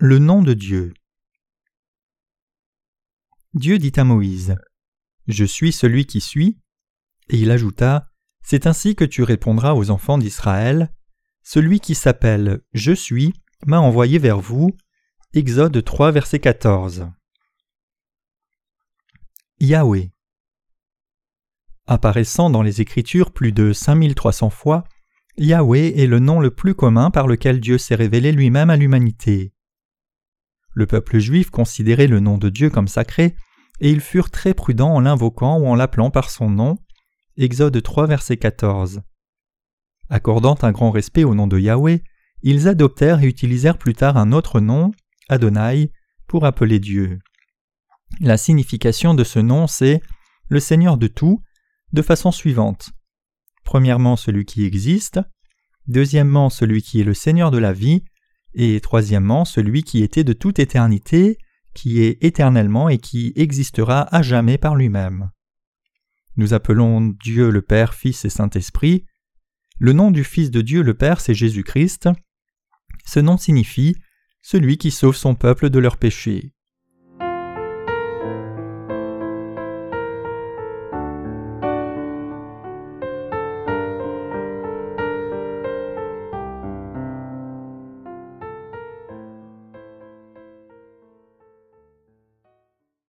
Le nom de Dieu. Dieu dit à Moïse Je suis celui qui suis. Et il ajouta C'est ainsi que tu répondras aux enfants d'Israël Celui qui s'appelle Je suis m'a envoyé vers vous. Exode 3, verset 14. Yahweh. Apparaissant dans les Écritures plus de 5300 fois, Yahweh est le nom le plus commun par lequel Dieu s'est révélé lui-même à l'humanité. Le peuple juif considérait le nom de Dieu comme sacré, et ils furent très prudents en l'invoquant ou en l'appelant par son nom. Exode 3, verset 14. Accordant un grand respect au nom de Yahweh, ils adoptèrent et utilisèrent plus tard un autre nom, Adonai, pour appeler Dieu. La signification de ce nom, c'est le Seigneur de tout, de façon suivante. Premièrement, celui qui existe, deuxièmement, celui qui est le Seigneur de la vie, et troisièmement, celui qui était de toute éternité, qui est éternellement et qui existera à jamais par lui-même. Nous appelons Dieu le Père, Fils et Saint-Esprit. Le nom du Fils de Dieu le Père, c'est Jésus-Christ. Ce nom signifie celui qui sauve son peuple de leurs péchés.